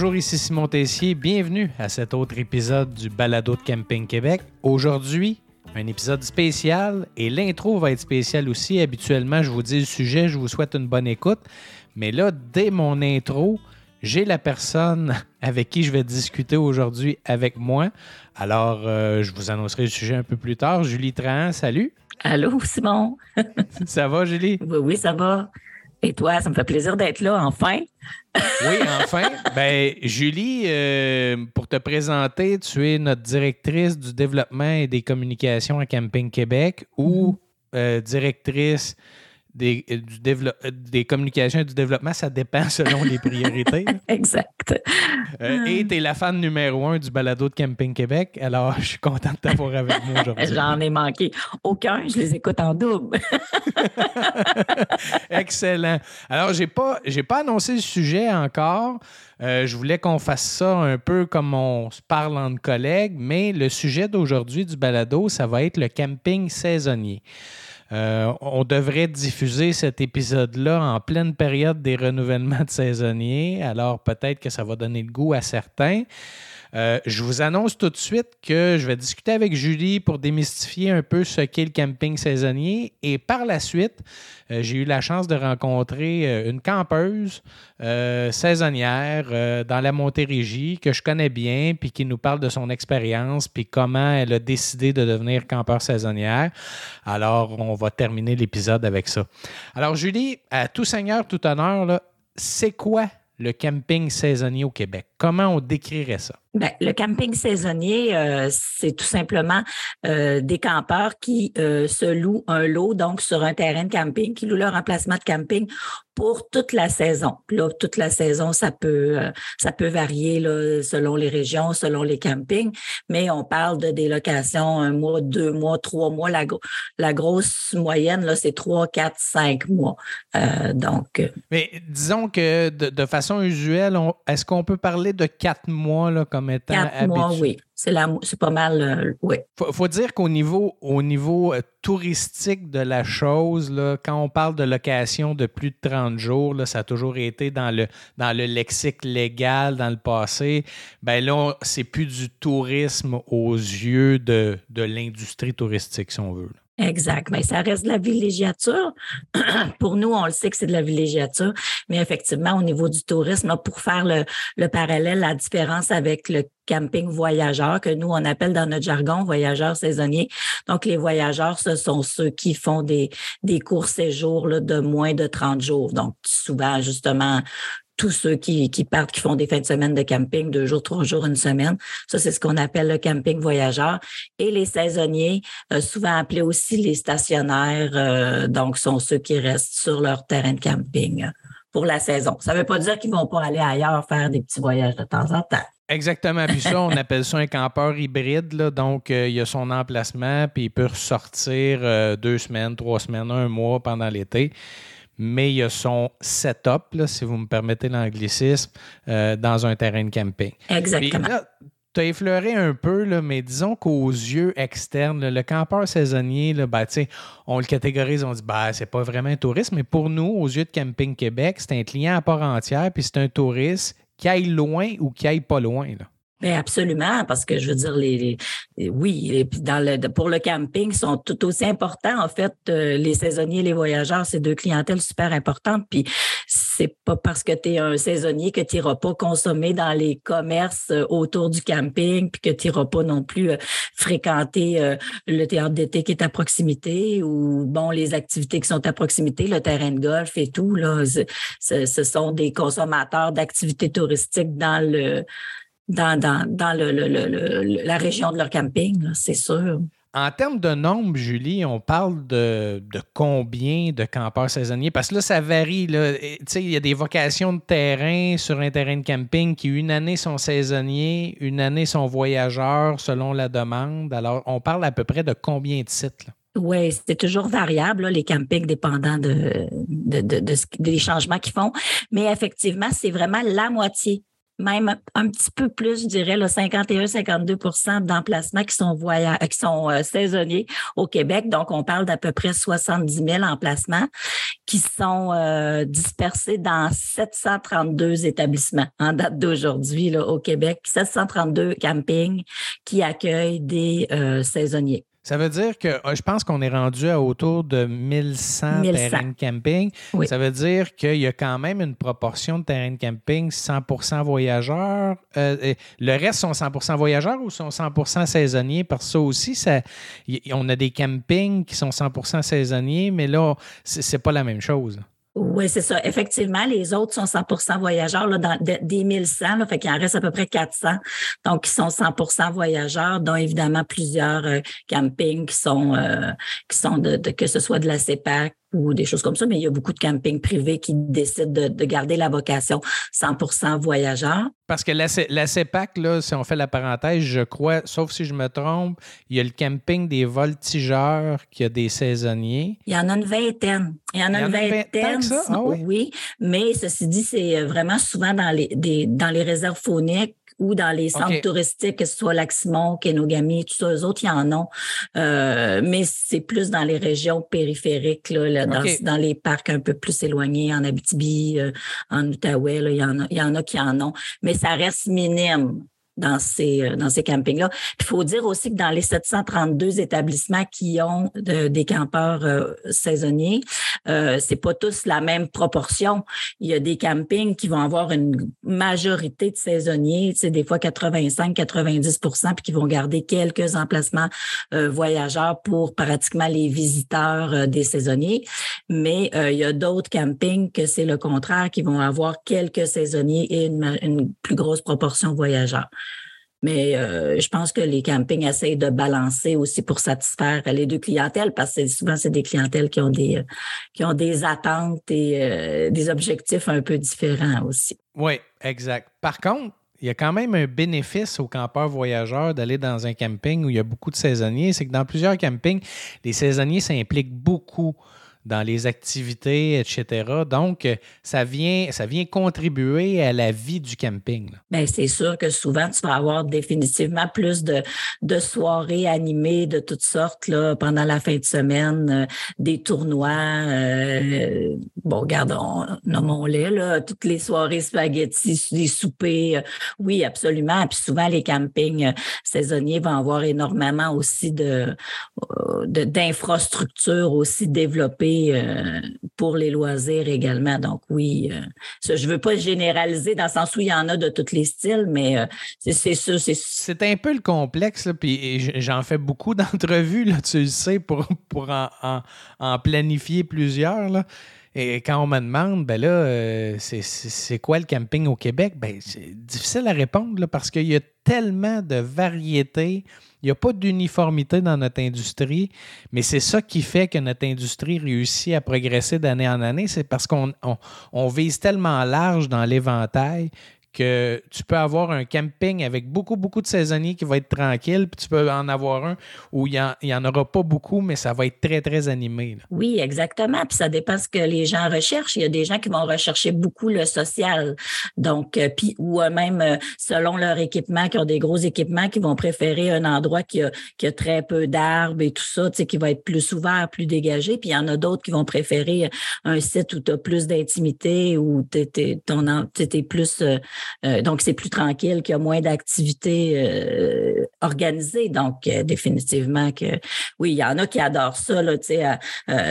Bonjour, ici Simon Tessier. Bienvenue à cet autre épisode du Balado de Camping Québec. Aujourd'hui, un épisode spécial et l'intro va être spéciale aussi. Habituellement, je vous dis le sujet, je vous souhaite une bonne écoute. Mais là, dès mon intro, j'ai la personne avec qui je vais discuter aujourd'hui avec moi. Alors, euh, je vous annoncerai le sujet un peu plus tard. Julie Tran, salut. Allô, Simon. ça va, Julie? Oui, oui, ça va. Et toi, ça me fait plaisir d'être là, enfin. oui, enfin. Ben, Julie, euh, pour te présenter, tu es notre directrice du développement et des communications à Camping Québec ou mm-hmm. euh, directrice des, euh, du euh, des communications et du développement, ça dépend selon les priorités. exact. Euh, et tu es la fan numéro un du balado de Camping Québec. Alors, je suis content de t'avoir avec moi aujourd'hui. J'en ai manqué aucun. Je les écoute en double. Excellent. Alors, je n'ai pas, pas annoncé le sujet encore. je voulais qu'on fasse ça un peu comme on se parle entre collègues, mais le sujet d'aujourd'hui du balado, ça va être le camping saisonnier. Euh, on devrait diffuser cet épisode-là en pleine période des renouvellements de saisonniers, alors peut-être que ça va donner le goût à certains. Euh, je vous annonce tout de suite que je vais discuter avec Julie pour démystifier un peu ce qu'est le camping saisonnier. Et par la suite, euh, j'ai eu la chance de rencontrer euh, une campeuse saisonnière dans la Montérégie que je connais bien, puis qui nous parle de son expérience, puis comment elle a décidé de devenir campeur saisonnière. Alors, on va terminer l'épisode avec ça. Alors, Julie, à tout seigneur, tout honneur, c'est quoi le camping saisonnier au Québec? Comment on décrirait ça? Bien, le camping saisonnier, euh, c'est tout simplement euh, des campeurs qui euh, se louent un lot, donc sur un terrain de camping, qui louent leur emplacement de camping pour toute la saison. là, toute la saison, ça peut, ça peut varier là, selon les régions, selon les campings, mais on parle de des locations un mois, deux mois, trois mois. La, la grosse moyenne, là, c'est trois, quatre, cinq mois. donc. Mais disons que de, de façon usuelle, est-ce qu'on peut parler de quatre mois là, comme étant Quatre mois, oui. C'est, pas mal, euh, oui. Faut, faut dire qu'au niveau, au niveau euh, touristique de la chose, là, quand on parle de location de plus de 30 jours, là, ça a toujours été dans le, dans le lexique légal dans le passé. Ben là, c'est plus du tourisme aux yeux de, de l'industrie touristique, si on veut. Exact. Mais ça reste de la villégiature. pour nous, on le sait que c'est de la villégiature, mais effectivement, au niveau du tourisme, pour faire le, le, parallèle, la différence avec le camping voyageur, que nous, on appelle dans notre jargon voyageurs saisonniers. Donc, les voyageurs, ce sont ceux qui font des, des courts séjours là, de moins de 30 jours. Donc, souvent, justement, tous ceux qui, partent, qui font des fins de semaine de camping, deux jours, trois jours, une semaine. Ça, c'est ce qu'on appelle le camping voyageur. Et les saisonniers, euh, souvent appelés aussi les stationnaires, euh, donc sont ceux qui restent sur leur terrain de camping pour la saison. Ça ne veut pas dire qu'ils ne vont pas aller ailleurs faire des petits voyages de temps en temps. Exactement. Puis ça, on appelle ça un campeur hybride. Donc, euh, il a son emplacement, puis il peut ressortir deux semaines, trois semaines, un mois pendant l'été mais il y a son setup, si vous me permettez l'anglicisme, euh, dans un terrain de camping. Exactement. tu as effleuré un peu, là, mais disons qu'aux yeux externes, le campeur saisonnier, là, ben, on le catégorise, on dit bah c'est pas vraiment un touriste, mais pour nous, aux yeux de Camping Québec, c'est un client à part entière, puis c'est un touriste qui aille loin ou qui aille pas loin. Là. Bien, absolument, parce que je veux dire, les, oui, et puis dans le, pour le camping, sont tout aussi importants. En fait, euh, les saisonniers, les voyageurs, c'est deux clientèles super importantes. Puis c'est pas parce que tu es un saisonnier que tu n'iras pas consommer dans les commerces euh, autour du camping, puis que tu n'iras pas non plus euh, fréquenter le théâtre d'été qui est à proximité ou bon, les activités qui sont à proximité, le terrain de golf et tout. Là, ce, ce sont des consommateurs d'activités touristiques dans le dans, dans, le, la région de leur camping, c'est sûr. En termes de nombre, Julie, on parle de, combien de campeurs saisonniers? Parce que là, ça varie. Il y a des vocations de terrain sur un terrain de camping qui, une année, sont saisonniers, une année, sont voyageurs selon la demande. Alors, on parle à peu près de combien de sites? Oui, c'est toujours variable, les campings, dépendant de, de, des changements qu'ils font. Mais effectivement, c'est vraiment la moitié même un petit peu plus, je dirais, 51-52% d'emplacements qui sont qui sont euh, saisonniers au Québec. Donc, on parle d'à peu près 70 000 emplacements qui sont euh, dispersés dans 732 établissements en date d'aujourd'hui au Québec, 732 campings qui accueillent des euh, saisonniers. Ça veut dire que euh, je pense qu'on est rendu à autour de 1100, terrains de camping. Ça veut dire qu'il y a quand même une proportion de terrains de camping 100% voyageurs. Euh, le reste sont 100% voyageurs ou sont 100% saisonniers? Parce que ça aussi, ça, on a des campings qui sont 100% saisonniers, mais là, c'est pas la même chose. Oui, c'est ça. Effectivement, les autres sont 100% voyageurs, là, dans des 1100, là, fait qu'il en reste à peu près 400. Donc, ils sont 100% voyageurs, dont évidemment plusieurs euh, campings qui sont, euh, qui sont de, que ce soit de la CEPAC ou des choses comme ça, mais il y a beaucoup de campings privés qui décident de, garder la vocation 100% voyageurs. Parce que la, la CEPAC, là, si on fait la parenthèse, je crois, sauf si je me trompe, il y a le camping des voltigeurs qui a des saisonniers. Il y en a une vingtaine. Il y en a, une vingtaine, ah oui. Mais ceci dit, c'est vraiment souvent dans les, des, dans les réserves fauniques ou dans les centres touristiques, que ce soit Lac-Simon, Kenogami, tout ça, eux autres, il y en ont. Euh, mais c'est plus dans les régions périphériques, là, dans, les parcs un peu plus éloignés, en Abitibi, euh, en Outaouais, il, y en a, il y en a qui en ont. Mais ça reste minime dans ces, euh, dans ces campings-là. Il faut dire aussi que dans les 732 établissements qui ont des campeurs euh, saisonniers, euh, c'est pas tous la même proportion. Il y a des campings qui vont avoir une majorité de saisonniers, c'est des fois 85-90% puis qui vont garder quelques emplacements euh, voyageurs pour pratiquement les visiteurs des saisonniers. Mais il y a d'autres campings que c'est le contraire, qui vont avoir quelques saisonniers et une, une plus grosse proportion voyageurs. Mais euh, je pense que les campings essayent de balancer aussi pour satisfaire les deux clientèles parce que souvent, c'est des clientèles qui ont des, attentes et euh, des objectifs un peu différents aussi. Oui, exact. Par contre, il y a quand même un bénéfice aux campeurs voyageurs d'aller dans un camping où il y a beaucoup de saisonniers. C'est que dans plusieurs campings, les saisonniers s'impliquent beaucoup dans les activités, etc. Donc, euh, ça vient, ça vient contribuer à la vie du camping. Bien, c'est sûr que souvent, tu vas avoir définitivement plus de, soirées animées de toutes sortes là, pendant la fin de semaine, euh, des tournois. Euh, bon, regardons, nommons-les, là, toutes les soirées spaghetti, des soupers. oui, absolument. Puis souvent, les campings saisonniers vont avoir énormément aussi de, d'infrastructures aussi développées euh, pour les loisirs également. Donc oui, euh, je ne veux pas généraliser dans le sens où il y en a de tous les styles, mais euh, c'est ça. C'est un peu le complexe, puis j'en fais beaucoup d'entrevues, tu le sais, pour, pour en, planifier plusieurs. Là. Et quand on me demande, ben là, c'est quoi le camping au Québec? Ben, c'est difficile à répondre parce qu'il y a tellement de variétés il n'y a pas d'uniformité dans notre industrie, mais c'est ça qui fait que notre industrie réussit à progresser d'année en année. C'est parce qu'on vise tellement large dans l'éventail que tu peux avoir un camping avec beaucoup, beaucoup de saisonniers qui va être tranquille, puis tu peux en avoir un où il n'y en, aura pas beaucoup, mais ça va être très, très animé. Oui, exactement. Puis ça dépend ce que les gens recherchent. Il y a des gens qui vont rechercher beaucoup le social. Donc, euh, puis, ou même euh, selon leur équipement, qui ont des gros équipements, qui vont préférer un endroit qui a, qui a très peu d'arbres et tout ça, tu sais, qui va être plus ouvert, plus dégagé. Puis il y en a d'autres qui vont préférer un site où tu as plus d'intimité, où tu es, plus euh, donc, c'est plus tranquille, qu'il y a moins d'activités euh, organisées. Donc, euh, définitivement que oui, il y en a qui adorent ça, là, tu sais,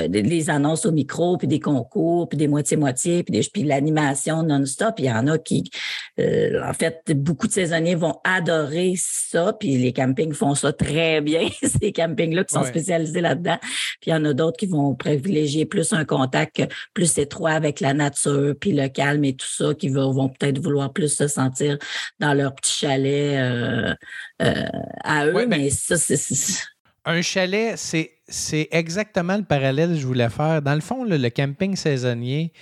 les annonces au micro, puis des concours, puis des moitiés-moitiés, puis, puis l'animation non-stop. Il y en a qui, en fait, beaucoup de saisonniers vont adorer ça, puis les campings font ça très bien, ces campings-là qui sont spécialisés là-dedans. Puis il y en a d'autres qui vont privilégier plus un contact plus étroit avec la nature, puis le calme et tout ça, qui vont peut-être vouloir plus se sentir dans leur petit chalet euh, euh, à eux. Ben, mais ça, c'est. Un chalet, c'est exactement le parallèle que je voulais faire. Dans le fond, le camping saisonnier,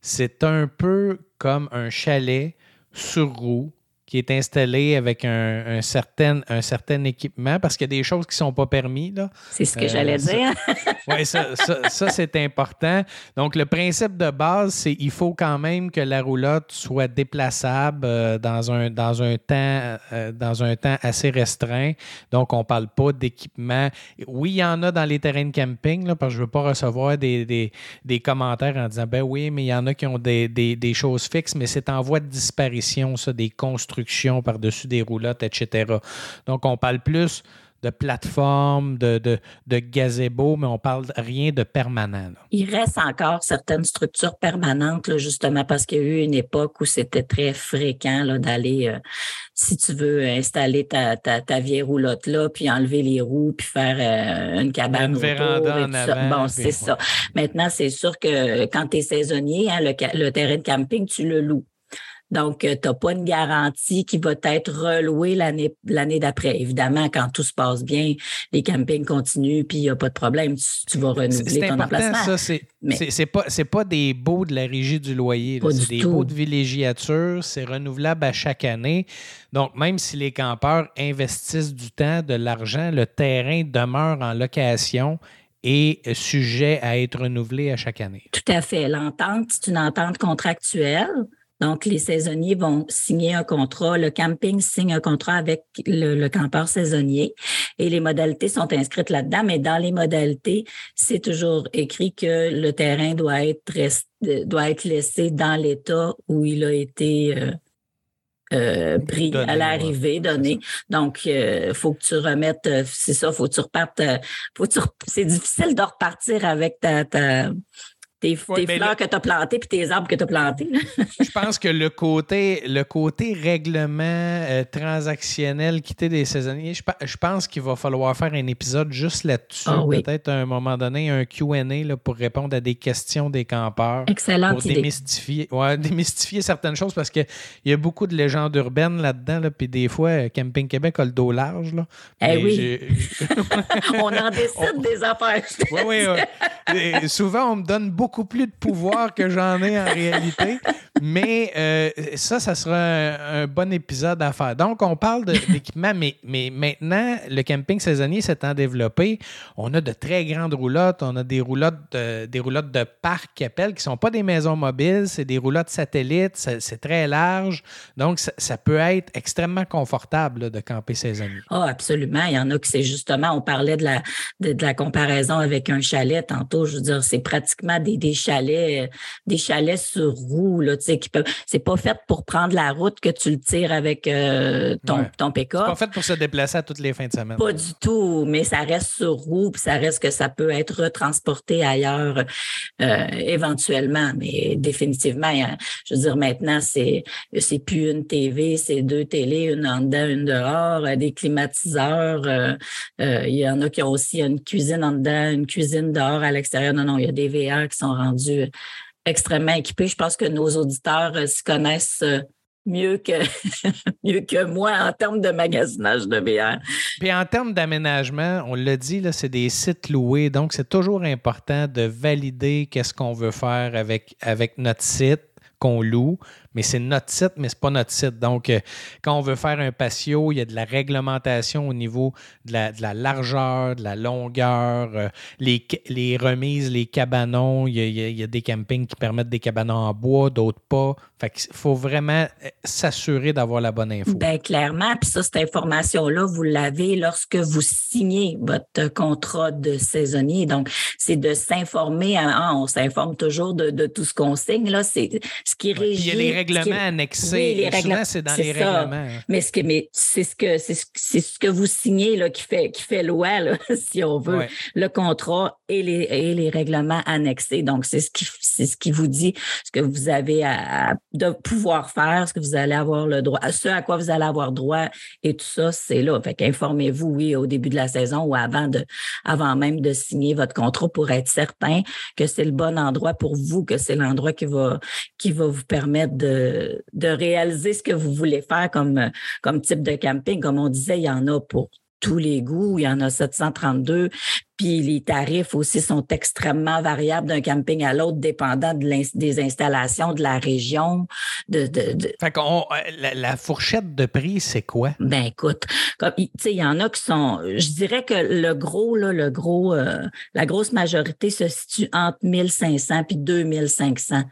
c'est un peu comme un chalet sur roue qui est installé avec un, certain, un certain équipement parce qu'il y a des choses qui ne sont pas permis. C'est ce que euh, j'allais dire. oui, ça, ça, c'est important. Donc, le principe de base, c'est qu'il faut quand même que la roulotte soit déplaçable euh, dans, un, dans, un temps, euh, dans un temps assez restreint. Donc, on ne parle pas d'équipement. Oui, il y en a dans les terrains de camping, là, parce que je ne veux pas recevoir des, des, commentaires en disant ben oui, mais il y en a qui ont des, des choses fixes, mais c'est en voie de disparition, ça, des constructions par-dessus des roulottes, etc. Donc, on parle plus de plateforme, de, de, gazebo, mais on parle rien de permanent. Il reste encore certaines structures permanentes, justement, parce qu'il y a eu une époque où c'était très fréquent d'aller, euh, si tu veux, installer ta, ta, vieille roulotte là, puis enlever les roues, puis faire euh, une cabane. Une véranda en avant. Bon, c'est ça. Maintenant, c'est sûr que quand tu es saisonnier, hein, le, le terrain de camping, tu le loues. Donc, euh, tu n'as pas une garantie qui va être relouée l'année, l'année d'après. Évidemment, quand tout se passe bien, les campings continuent, puis il n'y a pas de problème, tu, vas renouveler ton emplacement. Ça, c'est, c'est, pas, c'est pas des baux de la régie du loyer. C'est des baux de villégiature. C'est renouvelable à chaque année. Donc, même si les campeurs investissent du temps, de l'argent, le terrain demeure en location et sujet à être renouvelé à chaque année. Tout à fait. L'entente, c'est une entente contractuelle. Donc, les saisonniers vont signer un contrat, le camping signe un contrat avec le, campeur saisonnier et les modalités sont inscrites là-dedans, mais dans les modalités, c'est toujours écrit que le terrain doit être, doit être laissé dans l'état où il a été euh, euh, pris à l'arrivée, donné. Donc, il euh, faut que tu remettes, c'est ça, faut que tu repartes, faut c'est difficile de repartir avec ta, ta tes, fleurs que tu as plantées puis tes arbres que tu as plantés. je pense que le côté, le côté règlement euh, transactionnel quitter des saisonniers, je, pense qu'il va falloir faire un épisode juste là-dessus. Ah Peut-être à un moment donné, un QA pour répondre à des questions des campeurs. Excellent. Pour démystifier, ouais, démystifier certaines choses parce qu'il y a beaucoup de légendes urbaines là-dedans. Là, puis des fois, Camping Québec a le dos large. Là. Eh oui. on en décide des affaires. oui, oui. souvent, on me donne beaucoup beaucoup plus de pouvoir que j'en ai en réalité. Mais euh, ça, ça sera un, bon épisode à faire. Donc, on parle d'équipement, mais, mais maintenant, le camping saisonnier s'étant développé, on a de très grandes roulottes. On a des roulottes de, des roulottes de parc qui appellent, qui ne sont pas des maisons mobiles, c'est des roulottes satellites, c'est très large. Donc, ça, peut être extrêmement confortable de camper saisonnier. Ah, absolument. Il y en a qui c'est justement, on parlait de la, de, la comparaison avec un chalet tantôt. Je veux dire, c'est pratiquement des des chalets, des chalets sur roues, là, tu sais, qui peuvent. C'est pas fait pour prendre la route que tu le tires avec euh, ton, ton pick-up. C'est pas fait pour se déplacer à toutes les fins de semaine. Pas du tout, mais ça reste sur roue, puis ça reste que ça peut être retransporté ailleurs euh, éventuellement. Mais définitivement, je veux dire, maintenant, c'est, c'est plus une TV, c'est deux télés, une en dedans, une dehors, euh, des climatiseurs. il y en a qui ont aussi une cuisine en dedans, une cuisine dehors à l'extérieur. Non, non, il y a des VR qui sont rendus extrêmement équipés. Je pense que nos auditeurs euh, se connaissent euh, mieux que, mieux que moi en termes de magasinage de VR. Puis en termes d'aménagement, on l'a dit, c'est des sites loués, donc c'est toujours important de valider qu'est-ce qu'on veut faire avec, avec notre site qu'on loue mais c'est notre site, mais ce n'est pas notre site. Donc, euh, quand on veut faire un patio, il y a de la réglementation au niveau de la, largeur, de la longueur, euh, les, les, remises, les cabanons. Il y, a, des campings qui permettent des cabanons en bois, d'autres pas. Fait qu'il faut vraiment euh, s'assurer d'avoir la bonne info. Bien, clairement. Puis ça, cette information-là, vous l'avez lorsque vous signez votre contrat de saisonnier. Donc, c'est de s'informer. Hein, on s'informe toujours de, tout ce qu'on signe. Là, c'est ce qui régit règlements annexés. c'est dans les règlements. Mais, ce que, mais c'est ce que c'est ce, que vous signez là, qui fait qui fait loi, là, si on veut, le contrat et les, et les règlements annexés. Donc, c'est ce qui c'est ce qui vous dit ce que vous avez à, de pouvoir faire, ce que vous allez avoir le droit, ce à quoi vous allez avoir droit et tout ça, c'est là. Fait qu'informez-vous, oui, au début de la saison ou avant de avant même de signer votre contrat pour être certain que c'est le bon endroit pour vous, que c'est l'endroit qui va qui va vous permettre de de, réaliser ce que vous voulez faire comme, comme type de camping. Comme on disait, il y en a pour tous les goûts. Il y en a 732. Puis les tarifs aussi sont extrêmement variables d'un camping à l'autre, dépendant des installations, de la région. De, de, Fait qu'on, euh, la, fourchette de prix, c'est quoi? Ben écoute, il y en a qui sont. Je dirais que le gros, là, le gros, euh, la grosse majorité se situe entre 1500 puis 2500 euh,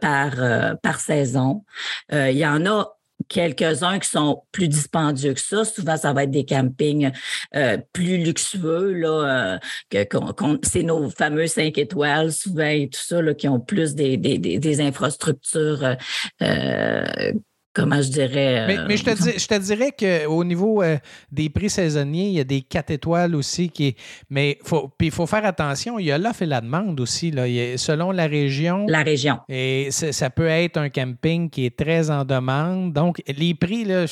par, par saison. Il y en a quelques-uns qui sont plus dispendieux que ça. Souvent, ça va être des campings euh, plus luxueux. Là, euh, que, c'est nos fameux cinq étoiles, souvent, et tout ça, là, qui ont plus des, des, des, infrastructures euh, comment je dirais. Mais, mais je, te euh, je, te dirais qu'au niveau euh, des prix saisonniers, il y a des 4 étoiles aussi qui. Mais faut, il faut faire attention, il y a l'offre et la demande aussi. Là. selon la région. La région. Et ça peut être un camping qui est très en demande. Donc, les prix, là,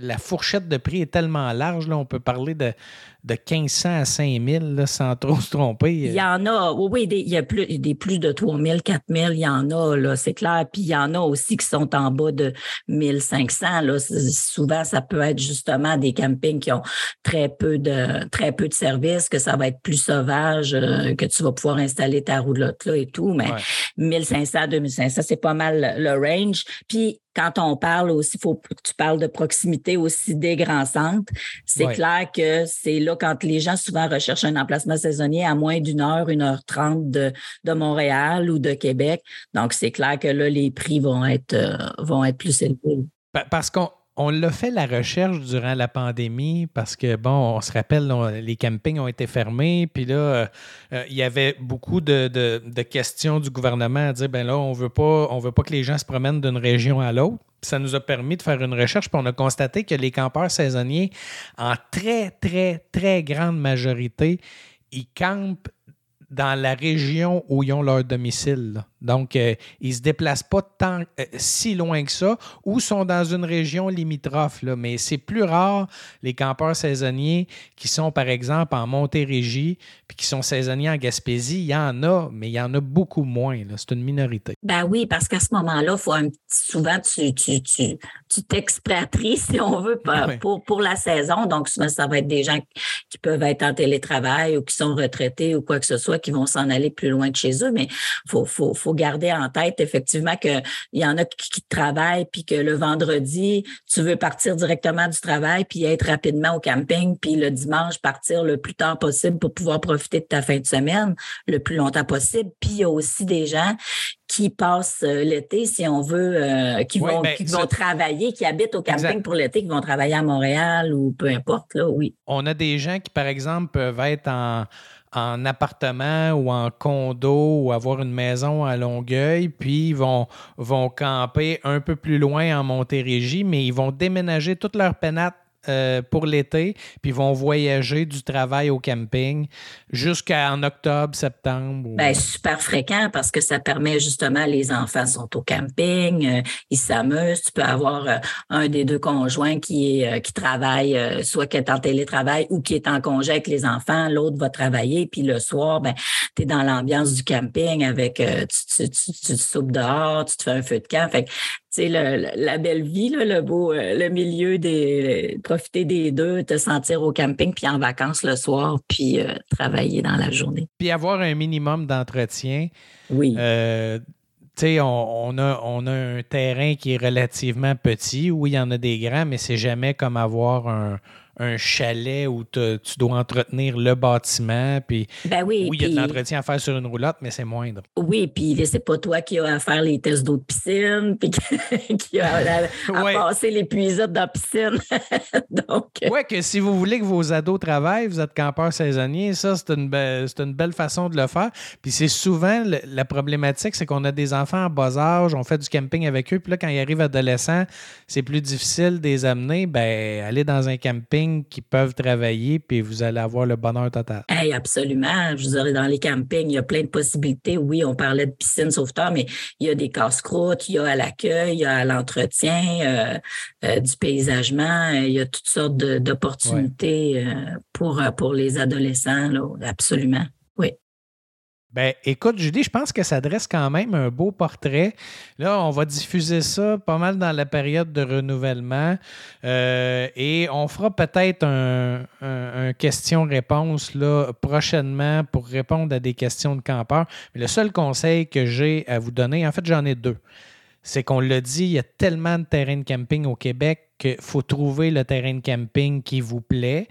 la fourchette de prix est tellement large. Là, on peut parler de de 1500 à 5000 sans trop se tromper. Il y en a, oui, il y a plus, des plus de 3000, 4000, il y en a, là, c'est clair. Puis il y en a aussi qui sont en bas de 1500. Là. Souvent, ça peut être justement des campings qui ont très peu de, très peu de services, que ça va être plus sauvage, euh, que tu vas pouvoir installer ta roulotte là et tout. Mais 1500, 2500, c'est pas mal le range. Puis quand on parle aussi, faut que tu parles de proximité aussi des grands centres. C'est clair que c'est là quand les gens souvent recherchent un emplacement saisonnier à moins d'une heure, une heure trente de, de Montréal ou de Québec. Donc, c'est clair que là, les prix vont être, euh, vont être plus élevés. Parce qu'on on l'a fait la recherche durant la pandémie parce que, bon, on se rappelle, les campings ont été fermés, puis là, euh, euh, il y avait beaucoup de, questions du gouvernement à dire, ben là, on veut pas, on veut pas que les gens se promènent d'une région à l'autre. Ça nous a permis de faire une recherche, puis on a constaté que les campeurs saisonniers, en très, très, très grande majorité, ils campent dans la région où ils ont leur domicile. Donc, euh, ils ne se déplacent pas tant, euh, si loin que ça ou sont dans une région limitrophe. Là. Mais c'est plus rare, les campeurs saisonniers qui sont, par exemple, en Montérégie puis qui sont saisonniers en Gaspésie. Il y en a, mais il y en a beaucoup moins. C'est une minorité. Ben oui, parce qu'à ce moment-là, faut souvent, tu, tu, tu, tu t'expatries, si on veut, pour, pour, la saison. Donc, souvent, ça va être des gens qui peuvent être en télétravail ou qui sont retraités ou quoi que ce soit, qui vont s'en aller plus loin de chez eux. Mais il faut, faut faut garder en tête effectivement qu'il y en a qui, travaillent, puis que le vendredi, tu veux partir directement du travail, puis être rapidement au camping, puis le dimanche, partir le plus tard possible pour pouvoir profiter de ta fin de semaine le plus longtemps possible. Puis il y a aussi des gens qui passent euh, l'été, si on veut, euh, qui, vont, ben, qui vont travailler, qui habitent au camping pour l'été, qui vont travailler à Montréal ou peu importe, là, oui. On a des gens qui, par exemple, peuvent être en en appartement ou en condo ou avoir une maison à Longueuil, puis ils vont, vont camper un peu plus loin en Montérégie, mais ils vont déménager toute leur pénate euh, pour l'été, puis vont voyager du travail au camping jusqu'en octobre, septembre. Bien, super fréquent parce que ça permet justement, les enfants sont au camping, euh, ils s'amusent. Tu peux avoir euh, un des deux conjoints qui, qui travaille, soit qui est en télétravail ou qui est en congé avec les enfants, l'autre va travailler, puis le soir, ben, tu es dans l'ambiance du camping avec, tu, tu, tu, tu, soupes dehors, tu te fais un feu de camp. Fait c'est la belle vie, le beau, euh, le milieu des, profiter des deux, te sentir au camping, puis en vacances le soir, puis euh, travailler dans la journée. Puis avoir un minimum d'entretien. Oui. Euh, tu sais, on, a, on a un terrain qui est relativement petit. Oui, il y en a des grands, mais c'est jamais comme avoir un, un chalet où tu dois entretenir le bâtiment. Puis, ben oui, il y a de l'entretien à faire sur une roulotte, mais c'est moindre. Oui, puis c'est pas toi qui as à faire les tests d'eau de piscine, puis qui a à, passer les puisettes dans la piscine. Donc... Euh, oui, que si vous voulez que vos ados travaillent, vous êtes campeur saisonnier, ça, c'est une, une belle façon de le faire. Puis c'est souvent la problématique, c'est qu'on a des enfants en bas âge, on fait du camping avec eux, puis là, quand ils arrivent adolescents, c'est plus difficile de les amener. Ben, aller dans un camping, qui peuvent travailler, puis vous allez avoir le bonheur total. Hey, absolument. Vous dirais, dans les campings, il y a plein de possibilités. Oui, on parlait de piscine sauveteur, mais il y a des casse-croûtes, il y a à l'accueil, il y a à l'entretien, euh, euh, du paysagement, il y a toutes sortes d'opportunités euh, pour, pour les adolescents, là, absolument. Ben, écoute, Julie, je pense que ça dresse quand même un beau portrait. Là, on va diffuser ça pas mal dans la période de renouvellement euh, et on fera peut-être un, un, question-réponse là prochainement pour répondre à des questions de campeurs. Mais le seul conseil que j'ai à vous donner, en fait, j'en ai deux. C'est qu'on l'a dit, il y a tellement de terrains de camping au Québec qu'il faut trouver le terrain de camping qui vous plaît.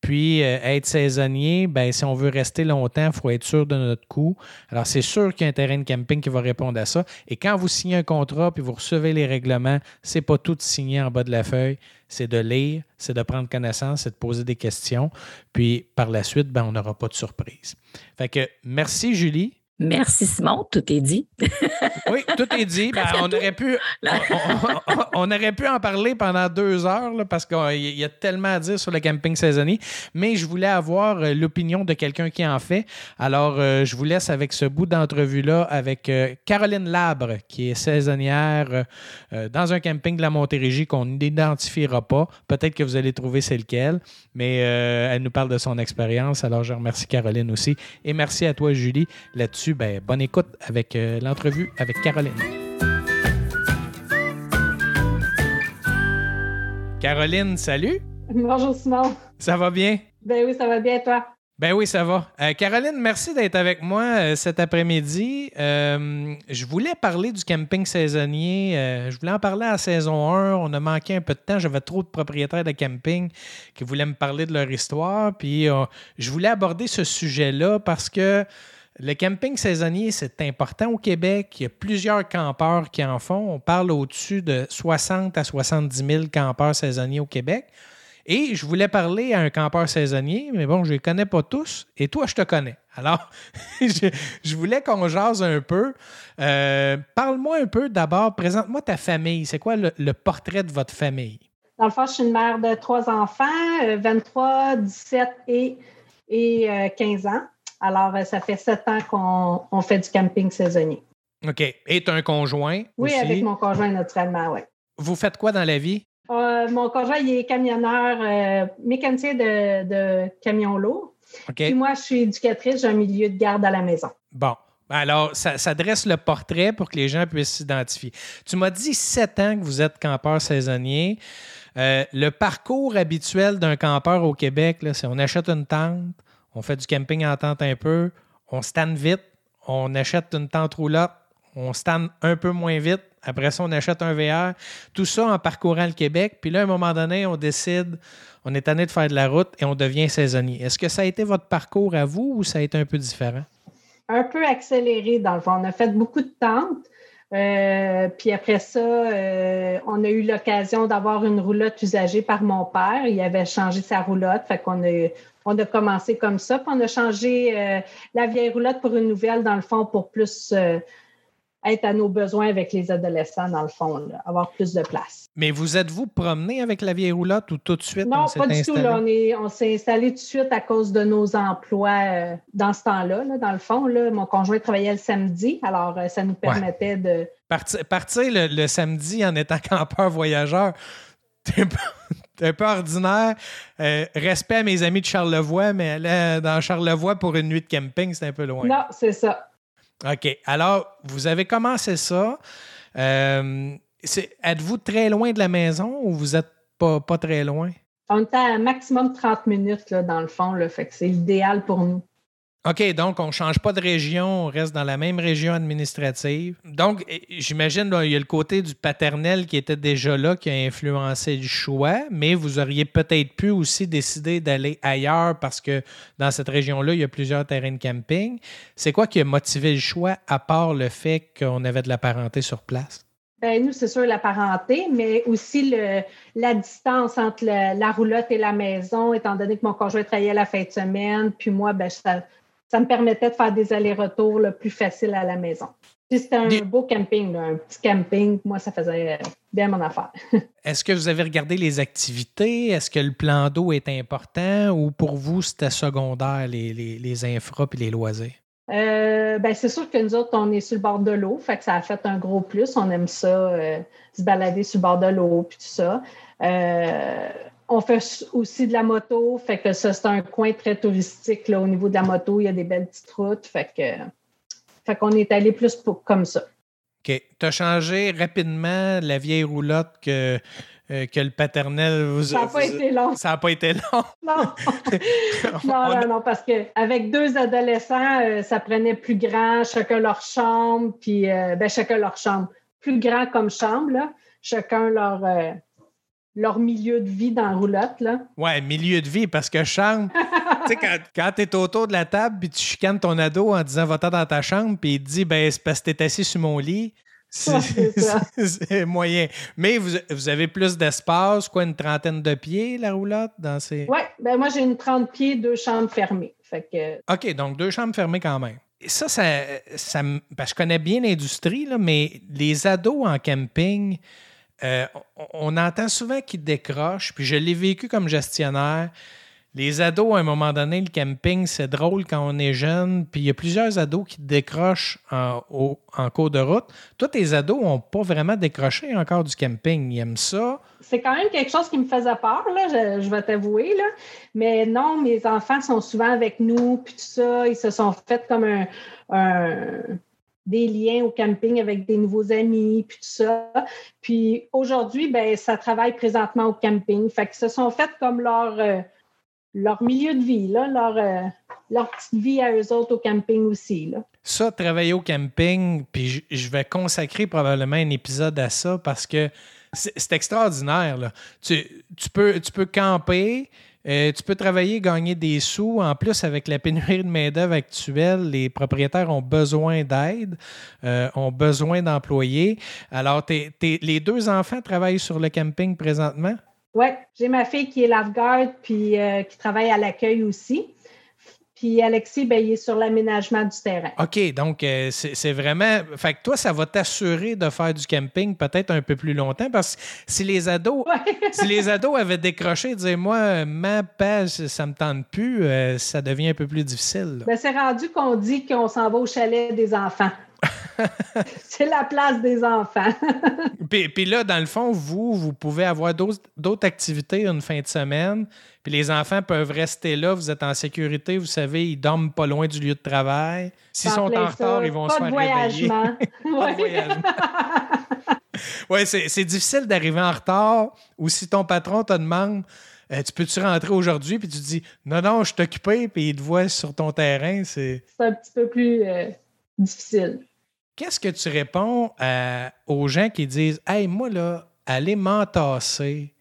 Puis, euh, être saisonnier, ben, si on veut rester longtemps, il faut être sûr de notre coût. Alors, c'est sûr qu'il y a un terrain de camping qui va répondre à ça. Et quand vous signez un contrat puis vous recevez les règlements, c'est pas tout signé en bas de la feuille. C'est de lire, c'est de prendre connaissance, c'est de poser des questions. Puis, par la suite, ben, on n'aura pas de surprise. Fait que, merci, Julie. Merci Simon, tout est dit. oui, tout est dit. Ben, on, aurait pu, on, aurait pu en parler pendant deux heures parce qu'il y a tellement à dire sur le camping saisonnier, mais je voulais avoir euh, l'opinion de quelqu'un qui en fait. Alors, euh, je vous laisse avec ce bout d'entrevue-là avec euh, Caroline Labre, qui est saisonnière dans un camping de la Montérégie qu'on n'identifiera pas. Peut-être que vous allez trouver c'est lequel, mais elle nous parle de son expérience. Alors, je remercie Caroline aussi. Et merci à toi, Julie, là-dessus ben, bonne écoute avec euh, l'entrevue avec Caroline. Caroline, salut. Bonjour Simon. Ça va bien? Ben oui, ça va bien, toi? Ben oui, ça va. Euh, Caroline, merci d'être avec moi euh, cet après-midi. je voulais parler du camping saisonnier. je voulais en parler à saison 1. On a manqué un peu de temps. J'avais trop de propriétaires de camping qui voulaient me parler de leur histoire. Puis je voulais aborder ce sujet-là parce que le camping saisonnier, c'est important au Québec. Il y a plusieurs campeurs qui en font. On parle au-dessus de 60 à 70 000 campeurs saisonniers au Québec. Et je voulais parler à un campeur saisonnier, mais bon, je ne les connais pas tous. Et toi, je te connais. Alors, je, voulais qu'on jase un peu. Euh, parle-moi un peu d'abord, présente-moi ta famille. C'est quoi le, portrait de votre famille? Dans le fond, je suis une mère de trois enfants, 23, euh, 17 et, et 15 euh, ans. Alors, euh, ça fait sept ans qu'on fait du camping saisonnier. OK. Et tu un conjoint? Oui, avec mon conjoint, naturellement, oui. Vous faites quoi dans la vie? Euh, mon conjoint, il est camionneur, euh, mécanicien de, de camions lourds. OK. Puis moi, je suis éducatrice, j'ai un milieu de garde à la maison. Bon. Alors, ça, ça, dresse le portrait pour que les gens puissent s'identifier. Tu m'as dit sept ans que vous êtes campeur saisonnier. le parcours habituel d'un campeur au Québec, c'est on achète une tente, on fait du camping en tente un peu, on stanne vite, on achète une tente roulotte, on stanne un peu moins vite, après ça, on achète un VR. Tout ça en parcourant le Québec. Puis là, à un moment donné, on décide, on est tanné de faire de la route et on devient saisonnier. Est-ce que ça a été votre parcours à vous ou ça a été un peu différent? Un peu accéléré, dans le fond. On a fait beaucoup de tentes. Euh, puis après ça, euh, on a eu l'occasion d'avoir une roulotte usagée par mon père. Il avait changé sa roulotte, fait qu'on a, on a commencé comme ça. Puis on a changé euh, la vieille roulotte pour une nouvelle, dans le fond, pour plus être à nos besoins avec les adolescents, dans le fond, avoir plus de place. Mais vous êtes-vous promené avec la vieille roulotte ou tout de suite? Non, pas du tout. on, s'est installé tout de suite à cause de nos emplois euh, dans ce temps-là. dans le fond, là, mon conjoint travaillait le samedi, alors euh, ça nous permettait de. Partir, le, samedi en étant campeur voyageur, c'est un peu ordinaire. Euh, respect à mes amis de Charlevoix, mais aller dans Charlevoix pour une nuit de camping, c'est un peu loin. Non, c'est ça. OK. Alors, vous avez commencé ça. Euh, êtes-vous très loin de la maison ou vous n'êtes pas, pas très loin? On est à un maximum 30 minutes là, dans le fond, là, fait que c'est idéal pour nous. OK, donc on ne change pas de région, on reste dans la même région administrative. Donc, j'imagine il y a le côté du paternel qui était déjà là, qui a influencé le choix, mais vous auriez peut-être pu aussi décider d'aller ailleurs parce que dans cette région-là, il y a plusieurs terrains de camping. C'est quoi qui a motivé le choix, à part le fait qu'on avait de la parenté sur place? Ben, nous, c'est sûr la parenté, mais aussi le, la distance entre la roulotte et la maison, étant donné que mon conjoint travaillait la fin de semaine, puis moi, ben, ça, ça me permettait de faire des allers-retours le plus facile à la maison. C'était un beau camping, un petit camping. Moi, ça faisait bien mon affaire. Est-ce que vous avez regardé les activités? Est-ce que le plan d'eau est important ou pour vous, c'était secondaire, les, les, les infras et les loisirs? Euh, ben, c'est sûr que nous autres, on est sur le bord de l'eau, fait que ça a fait un gros plus. On aime ça, euh, se balader sur le bord de l'eau, puis tout ça. Euh, on fait aussi de la moto, fait que ça, c'est un coin très touristique là, au niveau de la moto. Il y a des belles petites routes, fait que Fait qu'on est allé plus pour, comme ça. OK. Tu as changé rapidement la vieille roulotte que, euh, que le paternel vous Ça n'a pas été long. Ça n'a pas été long. Non. non, non, non, parce qu'avec deux adolescents, euh, ça prenait plus grand, chacun leur chambre, puis euh, ben, chacun leur chambre. Plus grand comme chambre, là. chacun leur, leur milieu de vie dans la roulotte. Là. Ouais, milieu de vie, parce que chambre, tu sais, quand, quand tu es autour de la table, puis tu chicanes ton ado en disant va-t'en dans ta chambre, puis il te dit ben, c'est parce que tu es assis sur mon lit. C'est moyen. Mais vous, vous avez plus d'espace, quoi, une trentaine de pieds, la roulotte, dans ces. Oui, ben moi j'ai une 30 pieds, deux chambres fermées. Fait que... OK, donc deux chambres fermées quand même. ça, ça, ça, je connais bien l'industrie, mais les ados en camping, euh, on, entend souvent qu'ils décrochent, puis je l'ai vécu comme gestionnaire. Les ados, à un moment donné, le camping, c'est drôle quand on est jeune, puis il y a plusieurs ados qui décrochent en, cours de route. Toi, tes ados n'ont pas vraiment décroché encore du camping. Ils aiment ça. C'est quand même quelque chose qui me faisait peur, là, je, vais t'avouer. Mais non, mes enfants sont souvent avec nous, puis tout ça. Ils se sont fait comme un des liens au camping avec des nouveaux amis, puis tout ça. Puis aujourd'hui, ben ça travaille présentement au camping. Fait que se sont fait comme leur, euh, leur milieu de vie, là, leur, euh, leur petite vie à eux autres au camping aussi. Là. Ça, travailler au camping, puis je vais consacrer probablement un épisode à ça parce que c'est extraordinaire. Là. Tu, tu, peux, tu peux camper, euh, tu peux travailler, gagner des sous. En plus, avec la pénurie de main-d'œuvre actuelle, les propriétaires ont besoin d'aide, euh, ont besoin d'employés. Alors, les deux enfants travaillent sur le camping présentement? Oui, j'ai ma fille qui est lifeguard puis euh, qui travaille à l'accueil aussi. Puis Alexis, ben, il est sur l'aménagement du terrain. OK, donc euh, c'est vraiment. Fait que toi, ça va t'assurer de faire du camping peut-être un peu plus longtemps parce que si les ados, si les ados avaient décroché, disaient moi, ma page, ça me tente plus, euh, ça devient un peu plus difficile. Ben, c'est rendu qu'on dit qu'on s'en va au chalet des enfants. c'est la place des enfants. puis, là, dans le fond, vous, vous pouvez avoir d'autres activités une fin de semaine, puis les enfants peuvent rester là, vous êtes en sécurité, vous savez, ils dorment pas loin du lieu de travail. S'ils sont en retard, ils vont se faire réveiller. pas de voyagement. oui, c'est difficile d'arriver en retard ou si ton patron te demande euh, tu peux-tu rentrer aujourd'hui? Puis tu dis non, non, je suis occupé, puis il te voit sur ton terrain. C'est un petit peu plus euh, difficile. Qu'est-ce que tu réponds euh, aux gens qui disent Hey, moi, là, aller m'entasser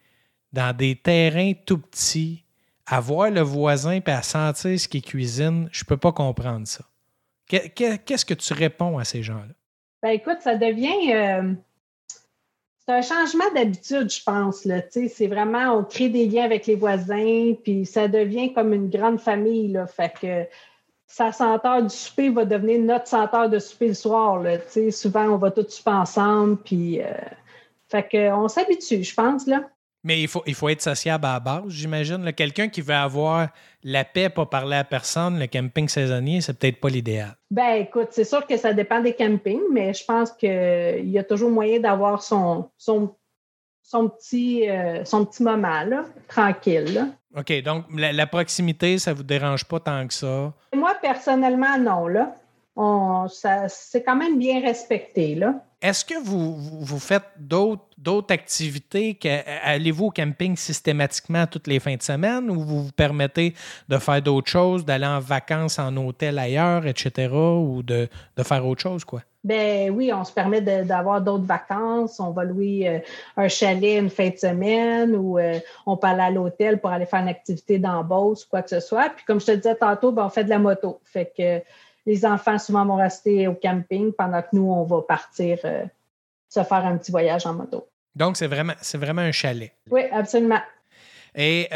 dans des terrains tout petits, à voir le voisin et à sentir ce qu'il cuisine, je peux pas comprendre ça. Qu'est-ce que tu réponds à ces gens-là? Ben écoute, ça devient. Euh, c'est un changement d'habitude, je pense. C'est vraiment, on crée des liens avec les voisins, puis ça devient comme une grande famille. Là, fait que sa senteur du souper va devenir notre senteur de souper le soir. Souvent, on va tous souper ensemble. Puis, euh, fait qu'on s'habitue, je pense. Là. Mais il faut, il faut être sociable à la base, j'imagine. Quelqu'un qui veut avoir la paix, pas parler à personne, le camping saisonnier, c'est peut-être pas l'idéal. Ben écoute, c'est sûr que ça dépend des campings, mais je pense qu'il y a toujours moyen d'avoir son, son, son, petit, euh, son petit moment là, tranquille. Là. OK, donc la, proximité, ça ne vous dérange pas tant que ça? Moi, personnellement, non. Là. C'est quand même bien respecté. Là. Est-ce que vous, vous faites d'autres activités? Allez-vous au camping systématiquement toutes les fins de semaine ou vous vous permettez de faire d'autres choses, d'aller en vacances en hôtel ailleurs, etc., ou de, de faire autre chose, quoi? Ben oui, on se permet d'avoir d'autres vacances. On va louer euh, un chalet une fin de semaine ou euh, on peut aller à l'hôtel pour aller faire une activité d'embauche ou quoi que ce soit. Puis comme je te disais tantôt, ben, on fait de la moto. Fait que les enfants souvent vont rester au camping pendant que nous, on va partir euh, se faire un petit voyage en moto. Donc, c'est vraiment, vraiment un chalet. Oui, absolument. Et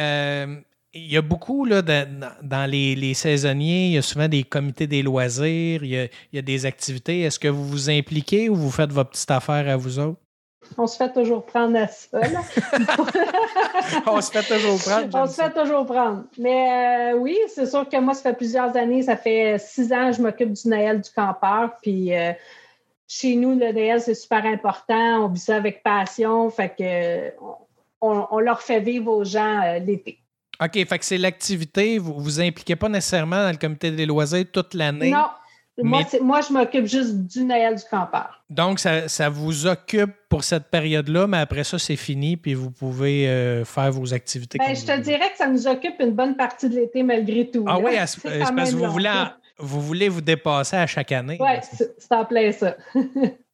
il y a beaucoup là, dans les, saisonniers, il y a souvent des comités des loisirs, il y a, des activités. Est-ce que vous vous impliquez ou vous faites votre petite affaire à vous autres? On se fait toujours prendre à ça. On se fait toujours prendre. On se fait toujours prendre. Mais euh, oui, c'est sûr que moi, ça fait plusieurs années, ça fait six ans que je m'occupe du Noël du campeur. Puis euh, chez nous, le Noël, c'est super important. On vit ça avec passion. Fait que on, leur fait vivre aux gens euh, l'été. OK, fait que c'est l'activité. Vous vous impliquez pas nécessairement dans le comité des loisirs toute l'année? Non. Moi, moi, je m'occupe juste du Noël du campeur. Donc, ça, vous occupe pour cette période-là, mais après ça, c'est fini, puis vous pouvez euh, faire vos activités. Ben, je te dirais que ça nous occupe une bonne partie de l'été malgré tout. Ah oui, c'est parce que vous voulez, vous voulez vous dépasser à chaque année. Oui, c'est en plein ça.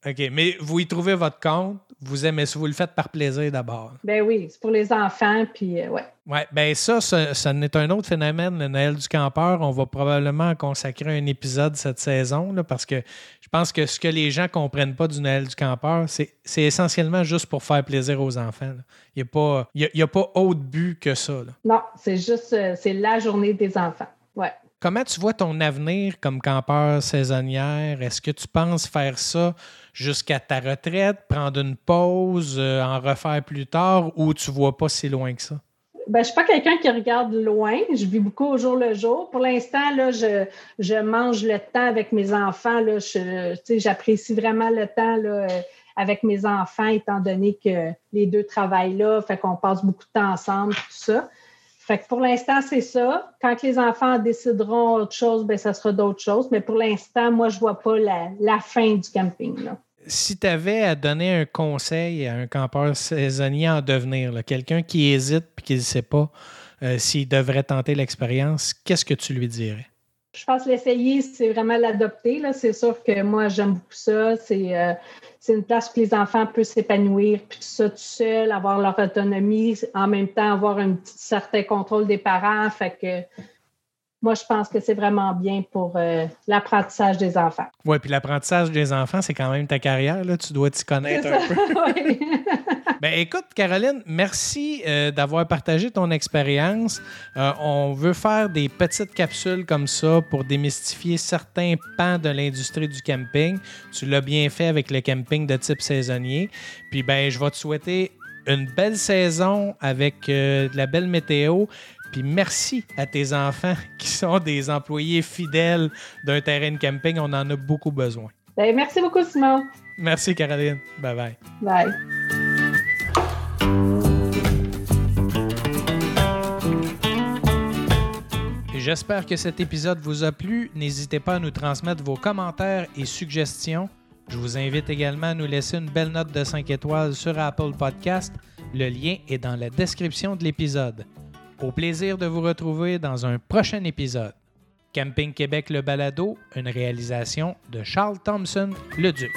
OK, mais vous y trouvez votre compte, vous aimez ça, vous le faites par plaisir d'abord. Ben oui, c'est pour les enfants, puis euh, ouais. Oui, bien ça, ça, n'est un autre phénomène, le Noël du campeur. On va probablement consacrer un épisode cette saison, là, parce que je pense que ce que les gens ne comprennent pas du Noël du campeur, c'est essentiellement juste pour faire plaisir aux enfants. Il n'y a, pas, il a pas autre but que ça. Non, c'est juste, euh, c'est la journée des enfants. Ouais. Comment tu vois ton avenir comme campeur saisonnière? Est-ce que tu penses faire ça jusqu'à ta retraite, prendre une pause, euh, en refaire plus tard ou tu vois pas si loin que ça? Ben, je ne suis pas quelqu'un qui regarde loin. Je vis beaucoup au jour le jour. Pour l'instant, là, je, je, mange le temps avec mes enfants. Là, j'apprécie vraiment le temps là, avec mes enfants, étant donné que les deux travaillent là, fait qu'on passe beaucoup de temps ensemble, tout ça. Fait que pour l'instant, c'est ça. Quand les enfants décideront autre chose, ben, ça sera d'autres choses. Mais pour l'instant, moi, je ne vois pas la, la, fin du camping. Là. Si tu avais à donner un conseil à un campeur saisonnier en devenir, quelqu'un qui hésite et qui ne sait pas euh, s'il devrait tenter l'expérience, qu'est-ce que tu lui dirais? Je pense l'essayer, c'est vraiment l'adopter. C'est sûr que moi, j'aime beaucoup ça. C'est euh, c'est une place où les enfants peuvent s'épanouir, puis tout ça tout seul, avoir leur autonomie, en même temps avoir un certain contrôle des parents. Fait que moi, je pense que c'est vraiment bien pour euh, l'apprentissage des enfants. Oui, puis l'apprentissage des enfants, c'est quand même ta carrière. Là. Tu dois t'y connaître un peu. ben, écoute, Caroline, merci euh, d'avoir partagé ton expérience. Euh, on veut faire des petites capsules comme ça pour démystifier certains pans de l'industrie du camping. Tu l'as bien fait avec le camping de type saisonnier. Puis, ben, je vais te souhaiter une belle saison avec de la belle météo. Puis merci à tes enfants qui sont des employés fidèles d'un terrain de camping. On en a beaucoup besoin. Ben, merci beaucoup, Simon. Merci, Caroline. Bye bye. Bye. J'espère que cet épisode vous a plu. N'hésitez pas à nous transmettre vos commentaires et suggestions. Je vous invite également à nous laisser une belle note de 5 étoiles sur Apple Podcast. Le lien est dans la description de l'épisode. Au plaisir de vous retrouver dans un prochain épisode. Camping Québec Le Balado, une réalisation de Charles Thompson, le Duc.